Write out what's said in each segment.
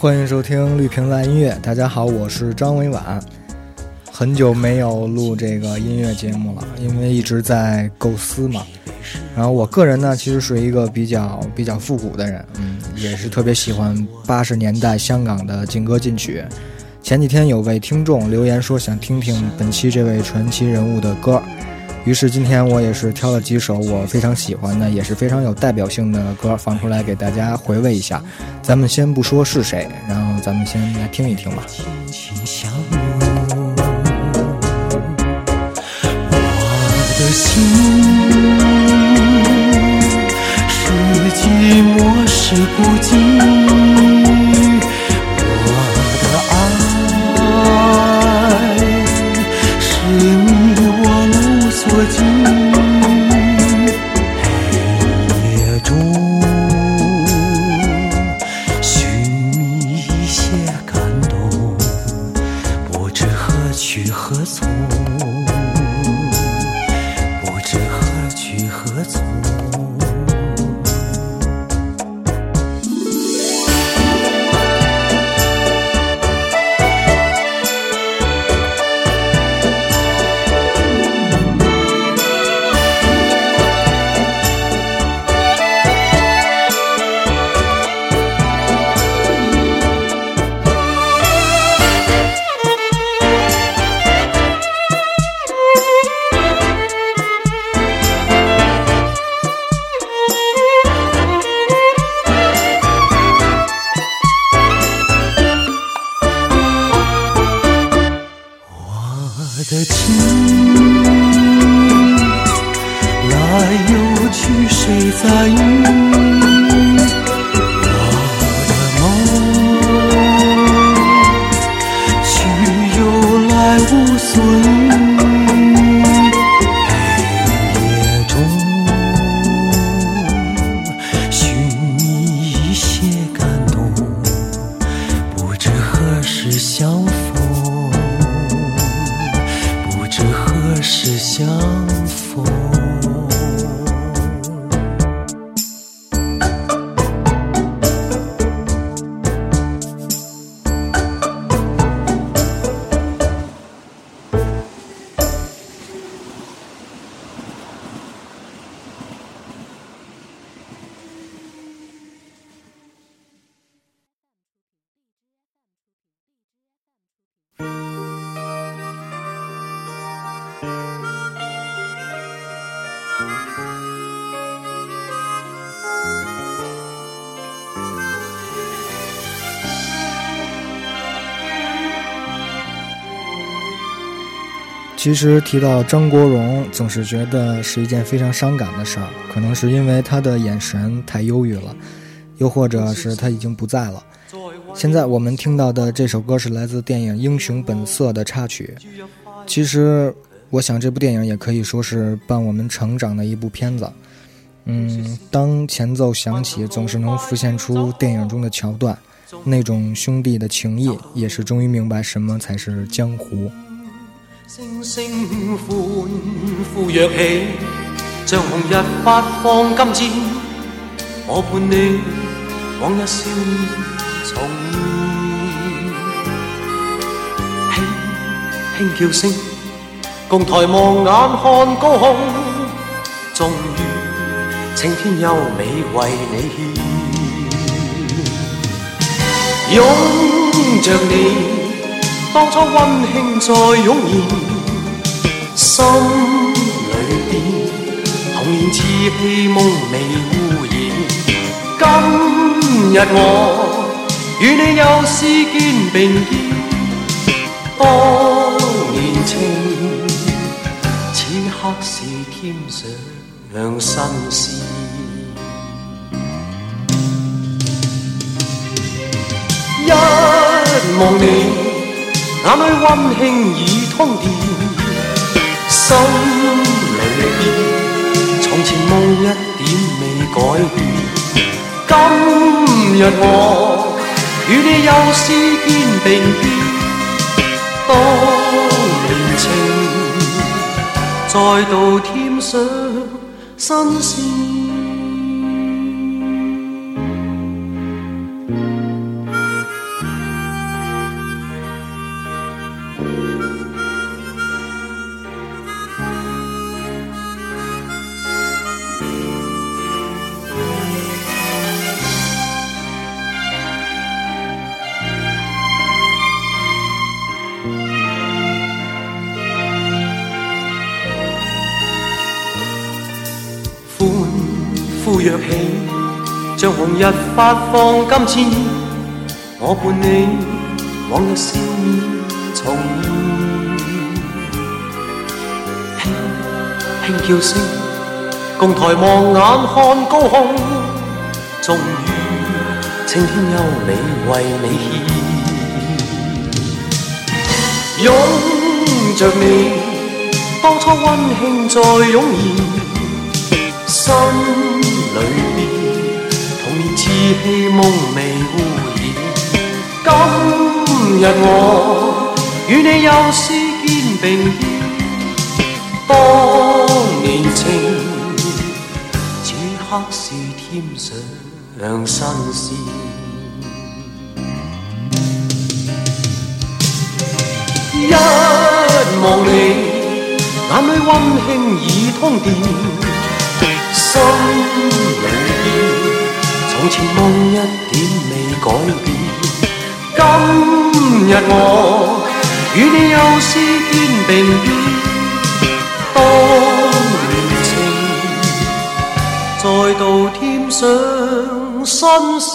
欢迎收听绿瓶蓝音乐，大家好，我是张伟婉。很久没有录这个音乐节目了，因为一直在构思嘛。然后我个人呢，其实是一个比较比较复古的人，嗯，也是特别喜欢八十年代香港的劲歌劲曲。前几天有位听众留言说，想听听本期这位传奇人物的歌。于是今天我也是挑了几首我非常喜欢的，也是非常有代表性的歌放出来给大家回味一下。咱们先不说是谁，然后咱们先来听一听吧。我的心是寂寞，是孤寂。let's 其实提到张国荣，总是觉得是一件非常伤感的事儿，可能是因为他的眼神太忧郁了，又或者是他已经不在了。现在我们听到的这首歌是来自电影《英雄本色》的插曲。其实，我想这部电影也可以说是伴我们成长的一部片子。嗯，当前奏响起，总是能浮现出电影中的桥段，那种兄弟的情谊，也是终于明白什么才是江湖。声声欢呼跃起，像红日发放金箭。我伴你，往日笑面重现。轻轻叫声，共抬望眼看高空，终于青天优美为你献，拥着你。当初温馨再涌现，心里边，童年稚气梦未污染。今日我与你又视肩并肩，当年情，此刻是添上两心丝。一望你。眼里温馨已通电，心里边从前梦一点未改变。今日我与你又诗篇并肩，当年情再度添上新鲜。跃起，像红日发放金箭，我伴你往日笑面重现，轻轻叫声，共抬望眼看高空，终于青天优美为你献，拥着你当初温馨再涌现，心。里边童年稚气梦未污染，今日我与你又肩并肩，当年情此刻是添上新鲜。一望你，眼里温馨已通电。心裏邊，從前夢一點未改變。今日我與你又是肩並肩，當年情再度添上新鮮。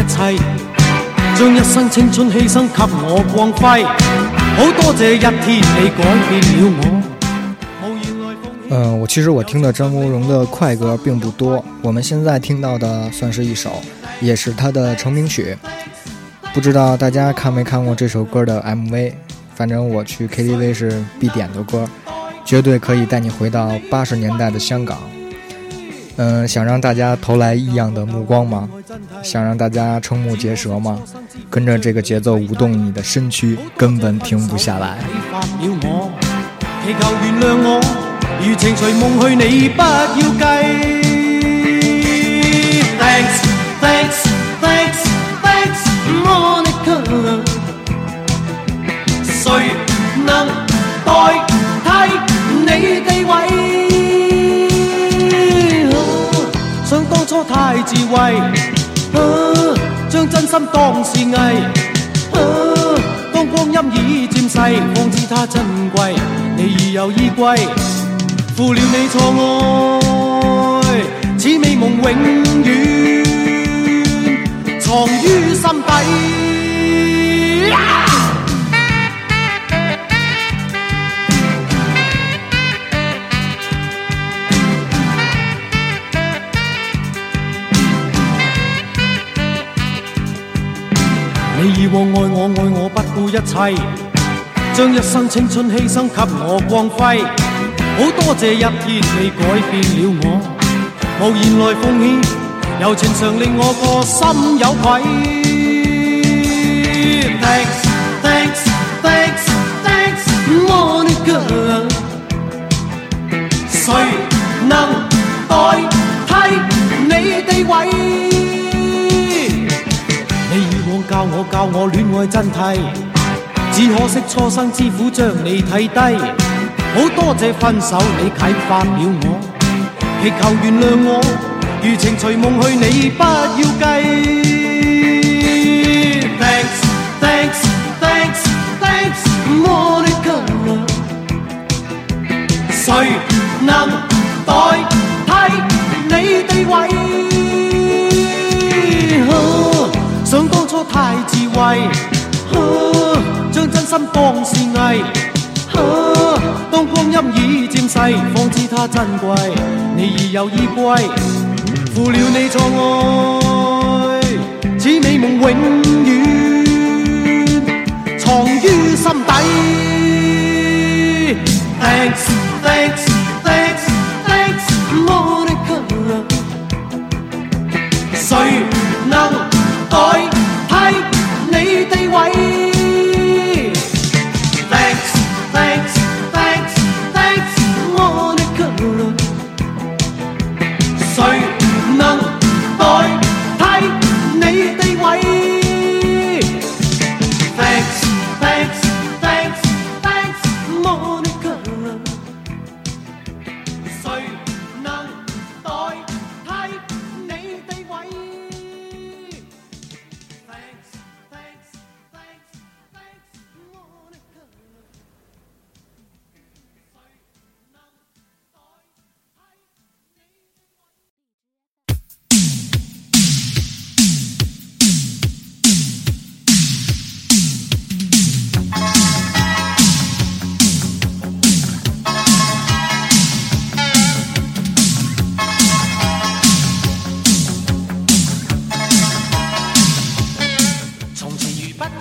一一将生青春牺牲给我我。光辉。好多谢天你改变了嗯，我其实我听的张国荣的快歌并不多。我们现在听到的算是一首，也是他的成名曲。不知道大家看没看过这首歌的 MV？反正我去 KTV 是必点的歌，绝对可以带你回到八十年代的香港。嗯，想让大家投来异样的目光吗？想让大家瞠目结舌吗？跟着这个节奏舞动你的身躯，根本停不下来。为，啊，将真心当是艺，啊，当光阴已渐逝，方知它珍贵。你已有衣归，负了你错爱，此美梦永远藏于心底。我爱我爱我不顾一切，将一生青春牺牲给我光辉。好多谢一天你改变了我，无言来奉献，柔情常令我个心有愧。Thanks, thanks, thanks, thanks Monica，谁能代替你地位？教我教我恋爱真谛，只可惜初生之虎将你睇低。好多谢分手你启发了我，祈求原谅我，余情随梦去，你不要计。Thanks Thanks Thanks Thanks Monica，谁代替你地位？太智慧，将真心放肆伪。当光阴已渐逝，方知它珍贵。你已有衣归，负了你错爱，此美梦永远藏于心底。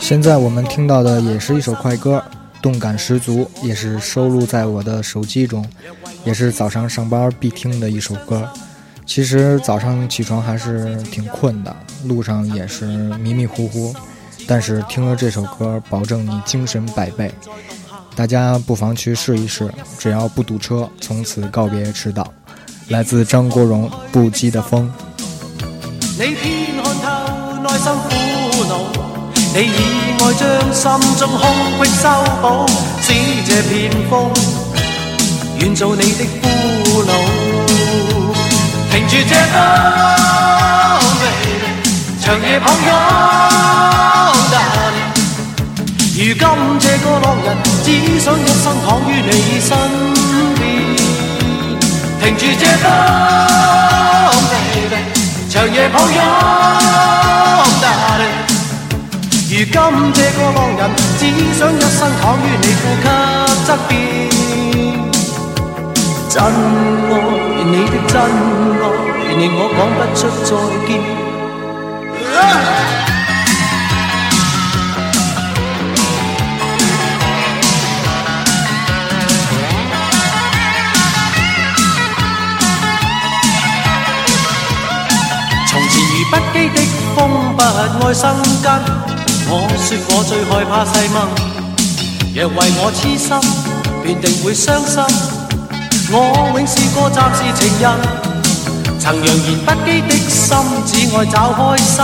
现在我们听到的也是一首快歌，动感十足，也是收录在我的手机中，也是早上上班必听的一首歌。其实早上起床还是挺困的，路上也是迷迷糊糊，但是听了这首歌，保证你精神百倍。大家不妨去试一试，只要不堵车，从此告别迟到。来自张国荣《不羁的风》。你偏看你以爱将心中空隙修补，使这片风愿做你的俘虏。停住这风，长夜抱拥难。如今这个落日，只想一生躺于你身边。停住这风，长夜抱拥难。如今这个浪人，只想一生躺于你呼吸侧边。真爱，你的真爱，令我讲不出再见。从前如不羁的风，不爱生根。我说我最害怕细问，若为我痴心，便定会伤心。我永是个暂时情人，曾扬言不羁的心，只爱找开心。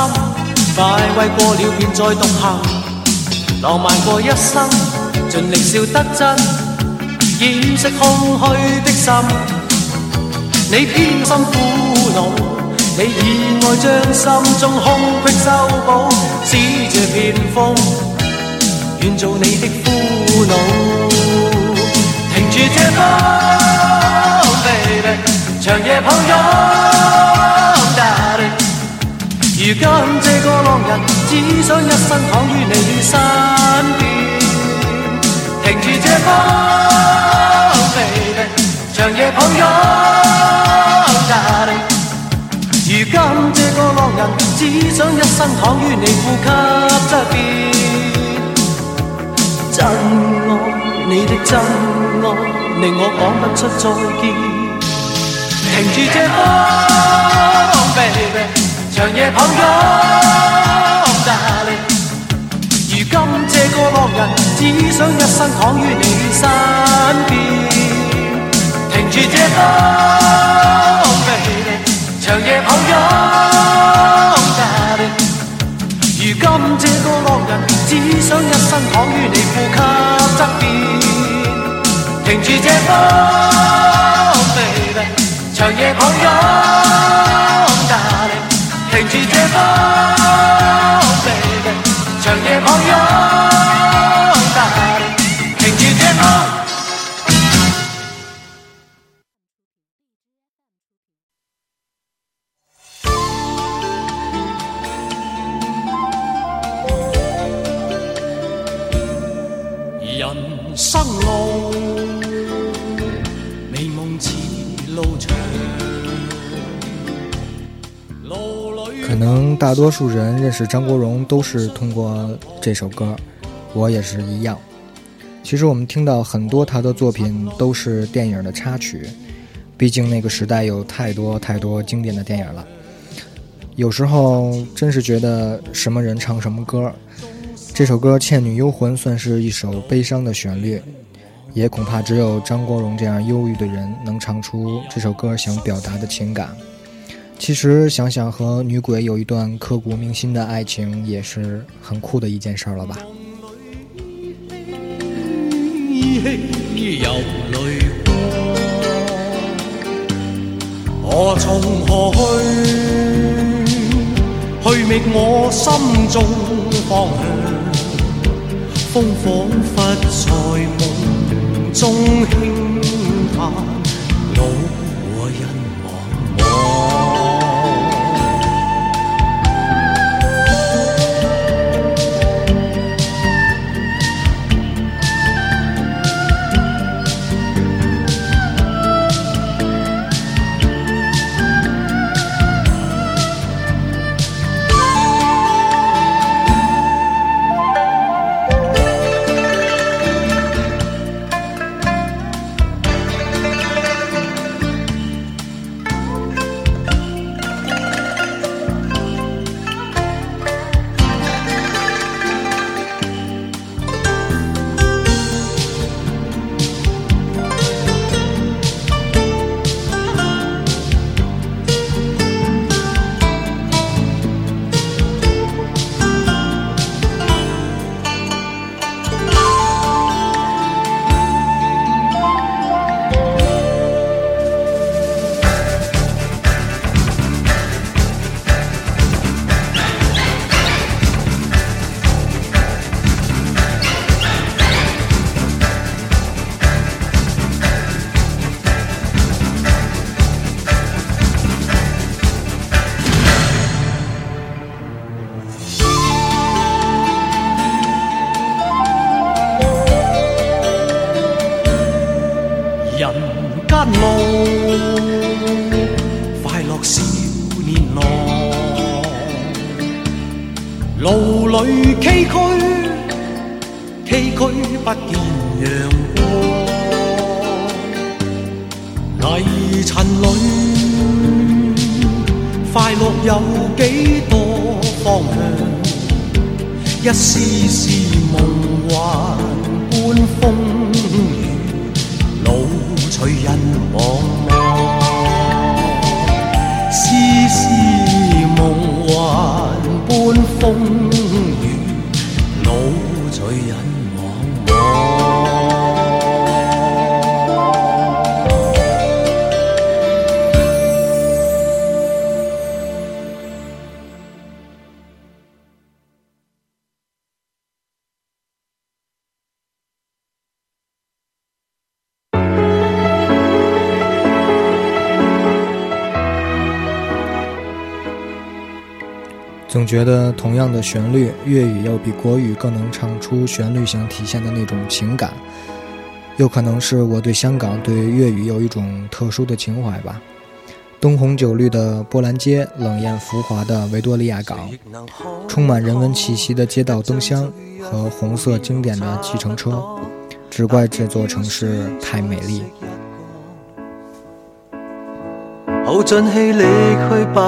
快慰过了便再独行，浪漫过一生，尽力笑得真，掩饰空虚的心。你偏心苦恼。你以爱将心中空隙修补，指这片风愿做你的俘虏。停住这风，长夜抱拥。如今这个浪人只想一生躺于你身边。只想一生躺於你呼吸侧边。真愛你的真愛令我講不出再見。停住這風，長夜抱擁如今這個落人只想一生躺於你身邊。停住這風，長夜抱拥。今这个恶人，只想一生躺于你呼吸侧边。停住这风，baby，长夜抱拥大 a 停住这风，baby，长夜抱拥。大多数人认识张国荣都是通过这首歌，我也是一样。其实我们听到很多他的作品都是电影的插曲，毕竟那个时代有太多太多经典的电影了。有时候真是觉得什么人唱什么歌。这首歌《倩女幽魂》算是一首悲伤的旋律，也恐怕只有张国荣这样忧郁的人能唱出这首歌想表达的情感。其实想想和女鬼有一段刻骨铭心的爱情，也是很酷的一件事了吧。我从何去？去觅我心中方向。风仿佛在梦中轻叹，老。有几多方向？一丝丝梦幻般风雨，路随人茫茫。丝丝梦幻般风。总觉得同样的旋律，粤语要比国语更能唱出旋律想体现的那种情感。又可能是我对香港、对粤语有一种特殊的情怀吧。灯红酒绿的波兰街，冷艳浮华的维多利亚港，充满人文气息的街道灯箱和红色经典的计程车，只怪这座城市太美丽。好尽气力去不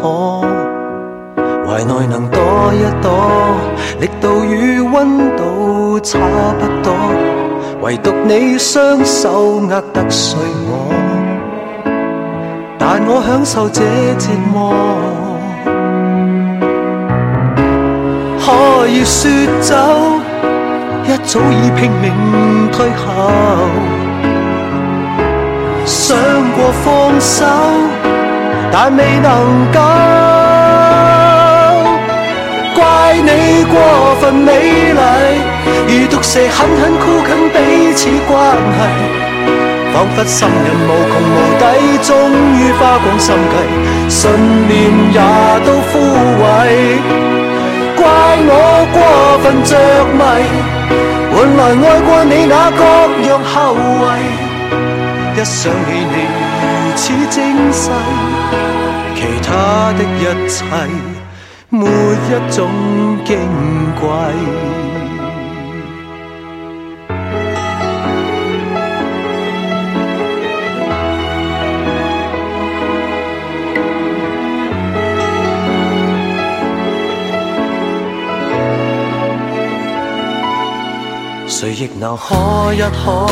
可。台内能躲一躲，力度与温度差不多，唯独你双手握得碎我，但我享受这折磨。可以说走，一早已拼命退后，想过放手，但未能够。怪你过分美丽，如毒蛇狠狠箍紧彼此关系，仿佛心人无穷无底，终于花光心计，信念也都枯萎。怪我过分着迷，换来爱过你那各样后遗，一想起你如此精细，其他的一切。每一种矜贵，谁亦能喝一喝，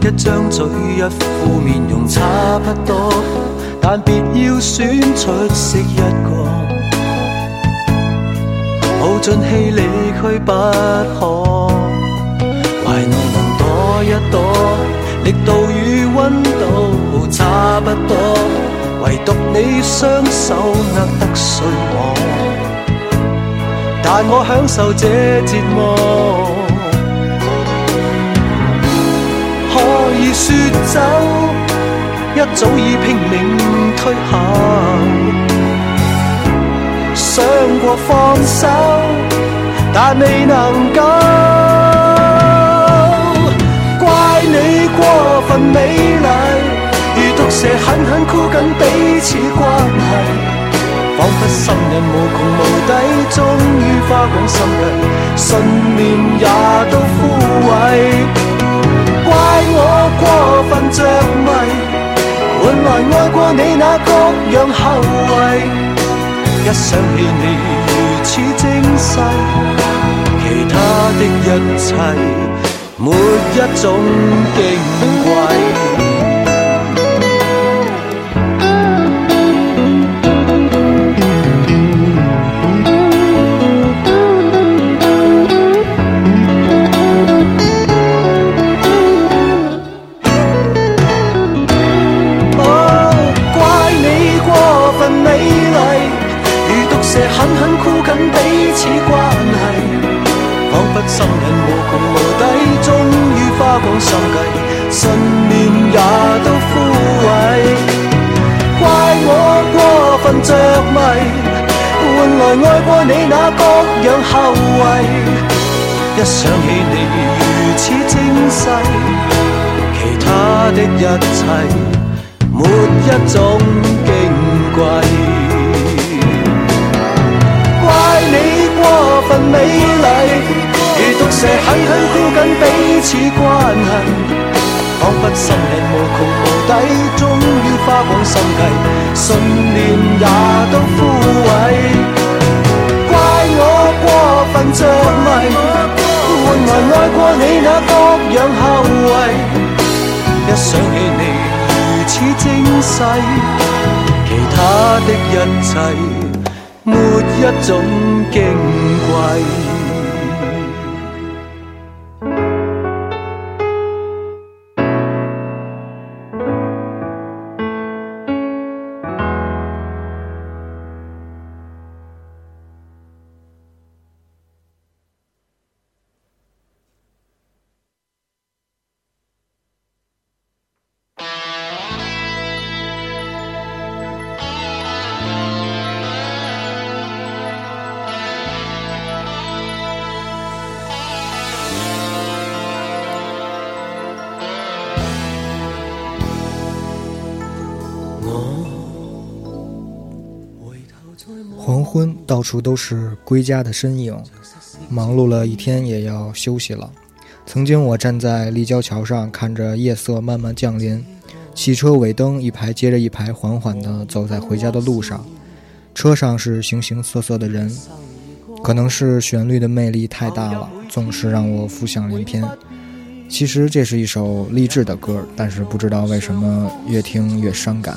一张嘴，一副面容差不多，但别要选出色一个。尽气理去不可，怀内能躲一躲，力度与温度差不多，唯独你双手握得碎我，但我享受这折磨。可以说走，一早已拼命推下。想过放手，但未能够。怪你过分美丽，如毒蛇狠狠箍紧彼此关系，仿佛心瘾无穷无底，终于花光心力，信念也都枯萎。怪我过分着迷，换来爱过你那各样后遗。一想起你如此精细，其他的一切没一种矜贵。想起你如此精细，其他的一切没一种矜贵。怪你过分美丽，如毒蛇狠狠箍紧彼此关系，彷彿心力无穷无底，终于花光心计，信念也都枯萎。怪我过分着迷。还爱过你那各样后遗，一想起你如此精细，其他的一切没一种矜贵。到处都是归家的身影，忙碌了一天也要休息了。曾经我站在立交桥上，看着夜色慢慢降临，汽车尾灯一排接着一排，缓缓地走在回家的路上。车上是形形色色的人，可能是旋律的魅力太大了，总是让我浮想联翩。其实这是一首励志的歌，但是不知道为什么越听越伤感。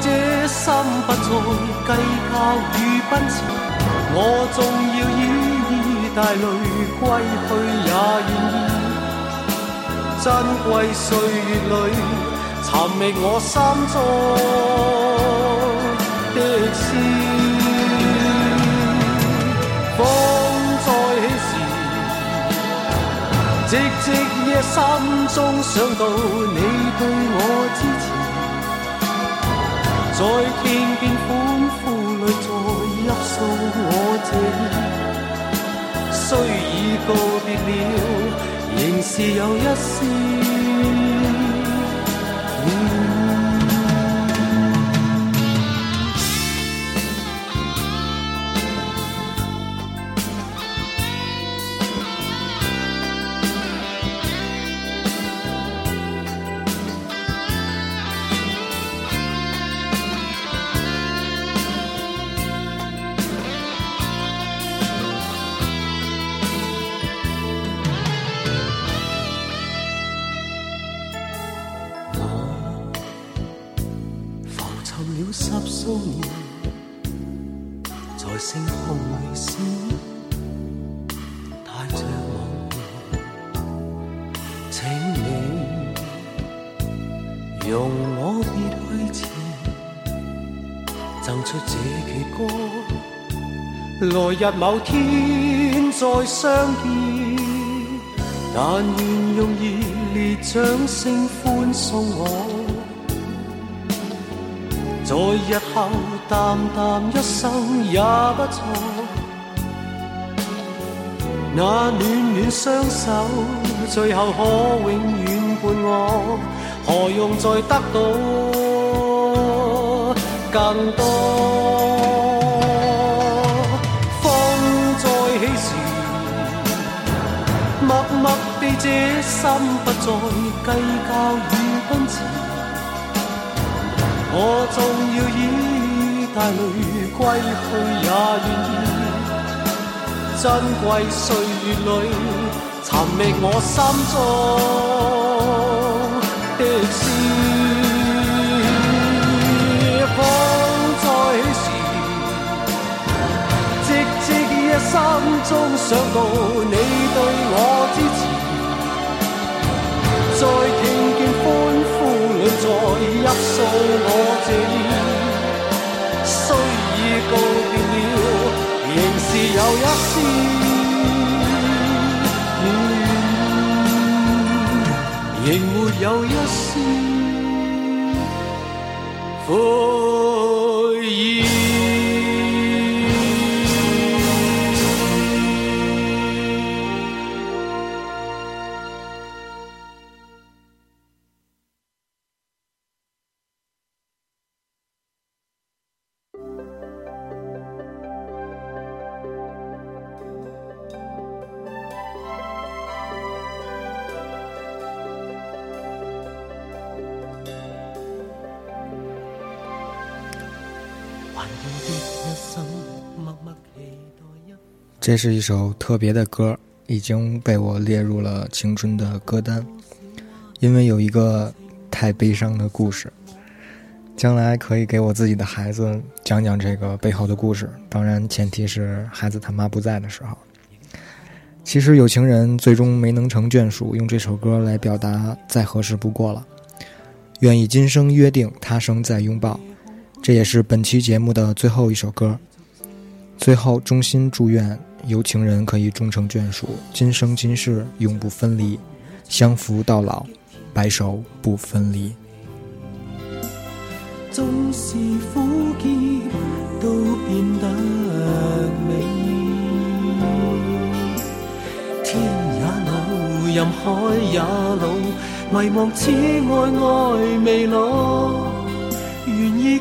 这心不再计较与奔驰，我纵要依依带泪归去也愿意。珍贵岁月里，寻觅我心中的诗，风再起时，寂寂夜深中想到你对我支持。在天边欢呼里再泣诉我境，虽已告别了，仍是有一丝。容我别去前，赠出这阙歌。来日某天再相见，但愿用热烈掌声欢送我。在日后淡淡一生也不错，那暖暖双手，最后可永远伴我。何用再得到更多？风再起时，默默地这心不再计较与奔驰。我纵要依带泪归去也愿意，珍贵岁月里寻觅我心中。心中想到你对我支持，再听见欢呼里再一诉我谢意，虽已告别了，仍是有一丝，仍没有一丝。这是一首特别的歌，已经被我列入了青春的歌单，因为有一个太悲伤的故事，将来可以给我自己的孩子讲讲这个背后的故事。当然，前提是孩子他妈不在的时候。其实有情人最终没能成眷属，用这首歌来表达再合适不过了。愿意今生约定，他生再拥抱。这也是本期节目的最后一首歌，最后衷心祝愿有情人可以终成眷属，今生今世永不分离，相扶到老，白首不分离。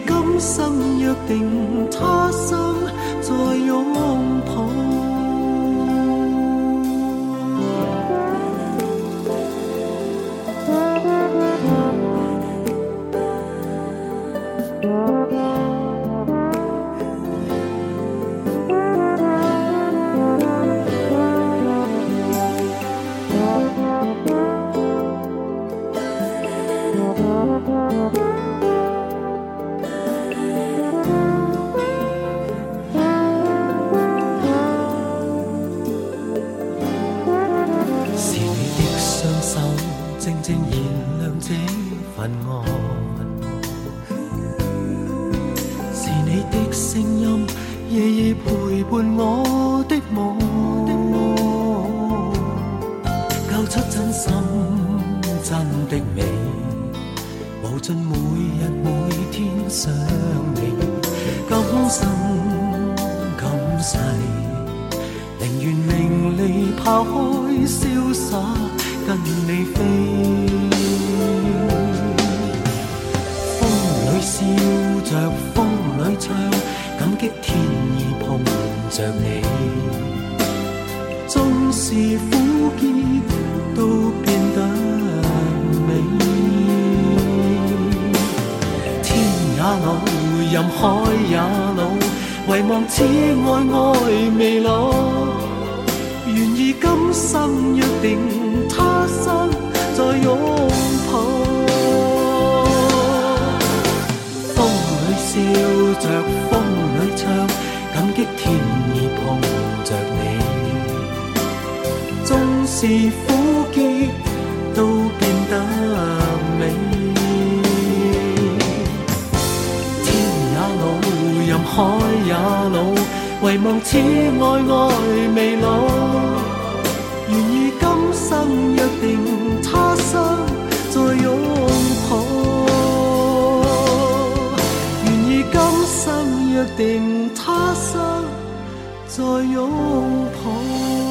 今生约定，他生再拥抱。这份爱，是你的声音，夜夜陪伴我的梦。交出真心，真的美，无尽每日每天想你，今生今世，宁愿名利抛开，潇洒跟你飞。笑着风里唱，感激天意碰着你。纵是苦涩，都变得美。天也老，任海也老，唯望此爱爱未老。愿意今生约定，他生再拥。笑着风里唱，感激天意碰着你，纵是苦涩都变得美。天也老，任海也老，唯望此爱爱未老，愿以今生约定。定他生再拥抱。